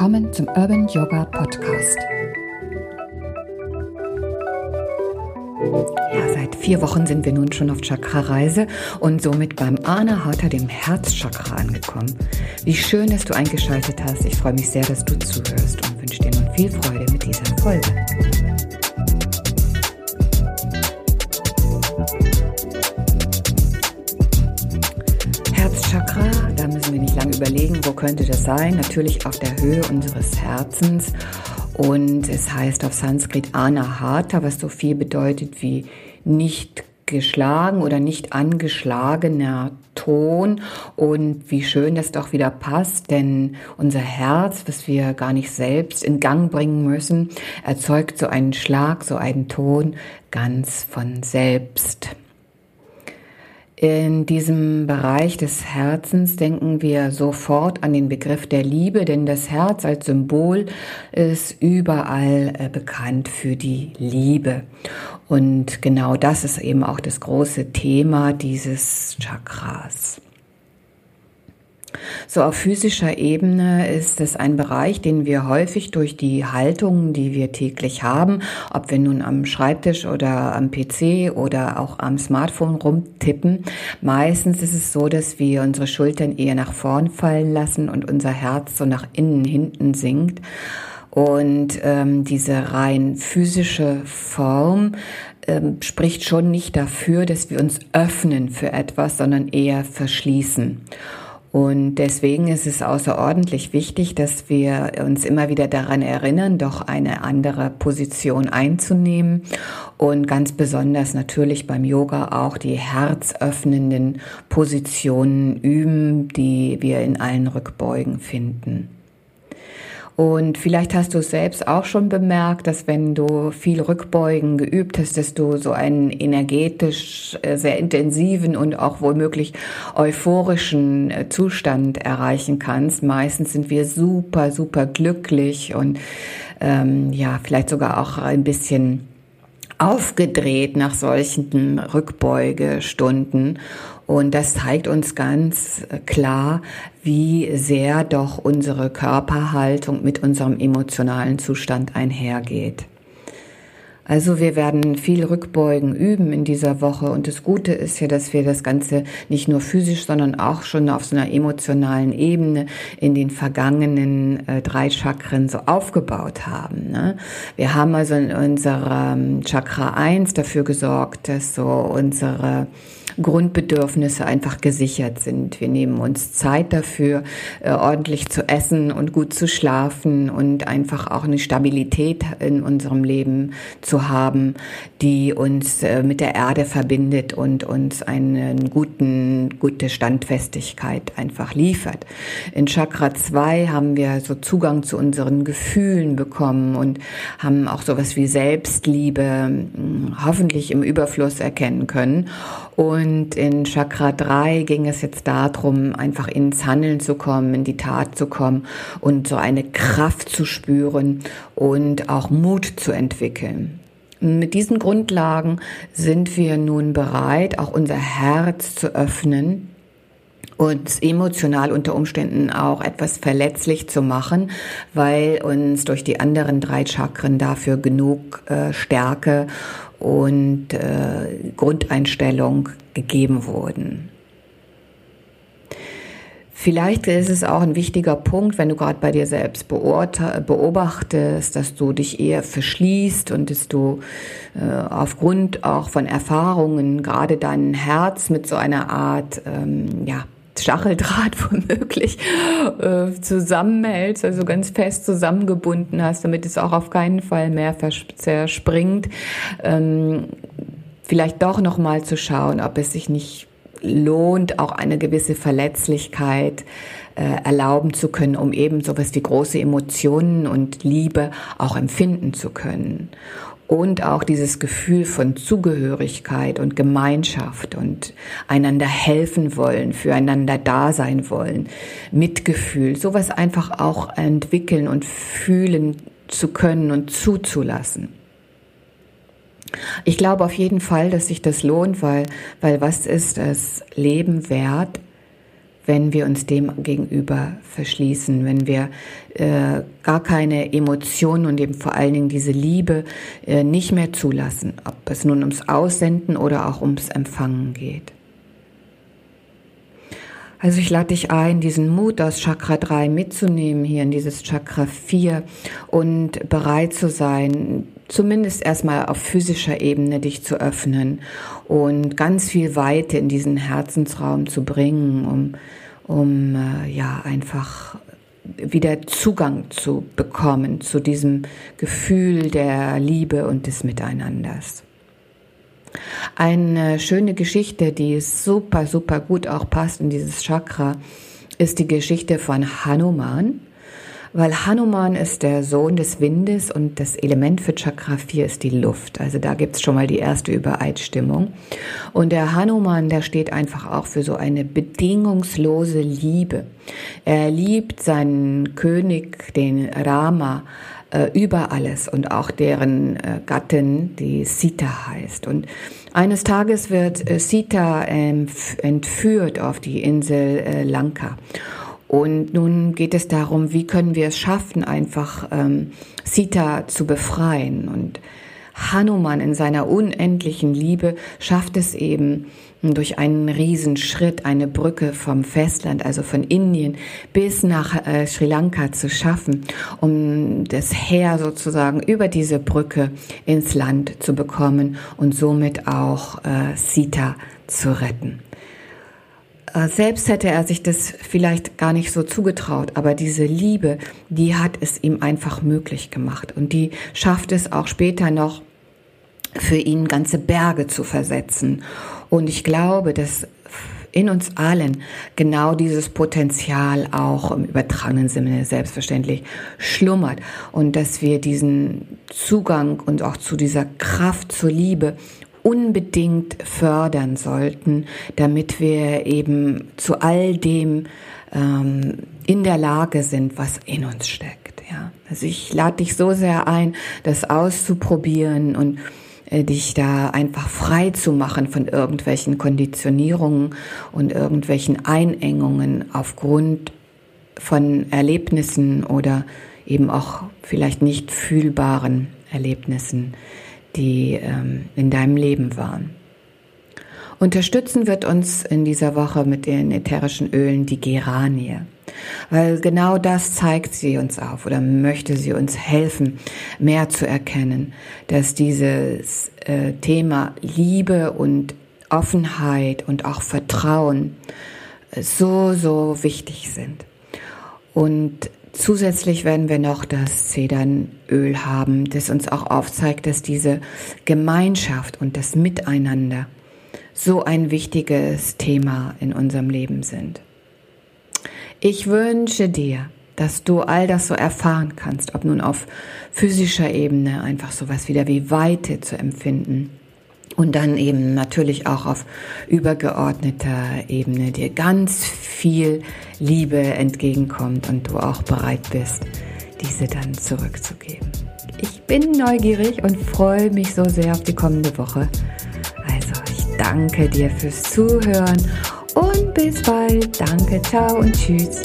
willkommen zum Urban Yoga Podcast. Ja, seit vier Wochen sind wir nun schon auf Chakra-Reise und somit beim Anahata, dem Herzchakra, angekommen. Wie schön, dass du eingeschaltet hast. Ich freue mich sehr, dass du zuhörst und wünsche dir nun viel Freude mit dieser Folge. Könnte das sein? Natürlich auf der Höhe unseres Herzens. Und es heißt auf Sanskrit Anahata, was so viel bedeutet wie nicht geschlagen oder nicht angeschlagener Ton und wie schön das doch wieder passt, denn unser Herz, was wir gar nicht selbst in Gang bringen müssen, erzeugt so einen Schlag, so einen Ton ganz von selbst. In diesem Bereich des Herzens denken wir sofort an den Begriff der Liebe, denn das Herz als Symbol ist überall äh, bekannt für die Liebe. Und genau das ist eben auch das große Thema dieses Chakras. So auf physischer Ebene ist es ein Bereich, den wir häufig durch die Haltungen, die wir täglich haben, ob wir nun am Schreibtisch oder am PC oder auch am Smartphone rumtippen, meistens ist es so, dass wir unsere Schultern eher nach vorn fallen lassen und unser Herz so nach innen hinten sinkt. Und ähm, diese rein physische Form ähm, spricht schon nicht dafür, dass wir uns öffnen für etwas, sondern eher verschließen. Und deswegen ist es außerordentlich wichtig, dass wir uns immer wieder daran erinnern, doch eine andere Position einzunehmen und ganz besonders natürlich beim Yoga auch die herzöffnenden Positionen üben, die wir in allen Rückbeugen finden. Und vielleicht hast du es selbst auch schon bemerkt, dass wenn du viel Rückbeugen geübt hast, dass du so einen energetisch äh, sehr intensiven und auch womöglich euphorischen äh, Zustand erreichen kannst. Meistens sind wir super, super glücklich und ähm, ja, vielleicht sogar auch ein bisschen aufgedreht nach solchen Rückbeugestunden. Und das zeigt uns ganz klar, wie sehr doch unsere Körperhaltung mit unserem emotionalen Zustand einhergeht. Also wir werden viel Rückbeugen üben in dieser Woche und das Gute ist ja, dass wir das Ganze nicht nur physisch, sondern auch schon auf so einer emotionalen Ebene in den vergangenen äh, drei Chakren so aufgebaut haben. Ne? Wir haben also in unserem Chakra 1 dafür gesorgt, dass so unsere Grundbedürfnisse einfach gesichert sind. Wir nehmen uns Zeit dafür, äh, ordentlich zu essen und gut zu schlafen und einfach auch eine Stabilität in unserem Leben zu haben, die uns äh, mit der Erde verbindet und uns eine guten, gute Standfestigkeit einfach liefert. In Chakra 2 haben wir so Zugang zu unseren Gefühlen bekommen und haben auch sowas wie Selbstliebe hm, hoffentlich im Überfluss erkennen können. Und in Chakra 3 ging es jetzt darum, einfach ins Handeln zu kommen, in die Tat zu kommen und so eine Kraft zu spüren und auch Mut zu entwickeln. Mit diesen Grundlagen sind wir nun bereit, auch unser Herz zu öffnen uns emotional unter Umständen auch etwas verletzlich zu machen, weil uns durch die anderen drei Chakren dafür genug äh, Stärke und äh, Grundeinstellung gegeben wurden. Vielleicht ist es auch ein wichtiger Punkt, wenn du gerade bei dir selbst beobachtest, dass du dich eher verschließt und dass du äh, aufgrund auch von Erfahrungen gerade dein Herz mit so einer Art ähm, ja, Stacheldraht womöglich äh, zusammenhältst, also ganz fest zusammengebunden hast, damit es auch auf keinen Fall mehr zerspringt. Ähm, vielleicht doch noch mal zu schauen, ob es sich nicht lohnt, auch eine gewisse Verletzlichkeit äh, erlauben zu können, um eben sowas wie große Emotionen und Liebe auch empfinden zu können und auch dieses Gefühl von Zugehörigkeit und Gemeinschaft und einander helfen wollen, füreinander da sein wollen, Mitgefühl, sowas einfach auch entwickeln und fühlen zu können und zuzulassen. Ich glaube auf jeden Fall, dass sich das lohnt, weil, weil was ist das Leben wert, wenn wir uns dem gegenüber verschließen, wenn wir äh, gar keine Emotionen und eben vor allen Dingen diese Liebe äh, nicht mehr zulassen, ob es nun ums Aussenden oder auch ums Empfangen geht. Also ich lade dich ein, diesen Mut aus Chakra 3 mitzunehmen hier in dieses Chakra 4 und bereit zu sein, zumindest erstmal auf physischer Ebene dich zu öffnen und ganz viel Weite in diesen Herzensraum zu bringen, um, um äh, ja einfach wieder Zugang zu bekommen zu diesem Gefühl der Liebe und des Miteinanders. Eine schöne Geschichte, die super, super gut auch passt in dieses Chakra, ist die Geschichte von Hanuman weil Hanuman ist der Sohn des Windes und das Element für Chakra 4 ist die Luft. Also da gibt's schon mal die erste Übereinstimmung. Und der Hanuman, der steht einfach auch für so eine bedingungslose Liebe. Er liebt seinen König, den Rama, äh, über alles und auch deren äh, Gattin, die Sita heißt. Und eines Tages wird äh, Sita entführt auf die Insel Lanka. Und nun geht es darum, wie können wir es schaffen, einfach ähm, Sita zu befreien. Und Hanuman in seiner unendlichen Liebe schafft es eben durch einen Riesenschritt eine Brücke vom Festland, also von Indien bis nach äh, Sri Lanka zu schaffen, um das Heer sozusagen über diese Brücke ins Land zu bekommen und somit auch äh, Sita zu retten. Äh, selbst hätte er sich das vielleicht gar nicht so zugetraut, aber diese Liebe, die hat es ihm einfach möglich gemacht und die schafft es auch später noch für ihn ganze Berge zu versetzen. Und ich glaube, dass in uns allen genau dieses Potenzial auch im übertragenen Sinne selbstverständlich schlummert und dass wir diesen Zugang und auch zu dieser Kraft zur Liebe unbedingt fördern sollten, damit wir eben zu all dem ähm, in der Lage sind, was in uns steckt. Ja, also ich lade dich so sehr ein, das auszuprobieren und dich da einfach frei zu machen von irgendwelchen Konditionierungen und irgendwelchen Einengungen aufgrund von Erlebnissen oder eben auch vielleicht nicht fühlbaren Erlebnissen die ähm, in deinem Leben waren. Unterstützen wird uns in dieser Woche mit den ätherischen Ölen die Geranie. Weil genau das zeigt sie uns auf oder möchte sie uns helfen, mehr zu erkennen, dass dieses äh, Thema Liebe und Offenheit und auch Vertrauen so, so wichtig sind. Und Zusätzlich werden wir noch das Zedernöl haben, das uns auch aufzeigt, dass diese Gemeinschaft und das Miteinander so ein wichtiges Thema in unserem Leben sind. Ich wünsche dir, dass du all das so erfahren kannst, ob nun auf physischer Ebene einfach sowas wieder wie Weite zu empfinden und dann eben natürlich auch auf übergeordneter Ebene dir ganz viel Liebe entgegenkommt und du auch bereit bist, diese dann zurückzugeben. Ich bin neugierig und freue mich so sehr auf die kommende Woche. Also ich danke dir fürs Zuhören und bis bald. Danke, ciao und tschüss.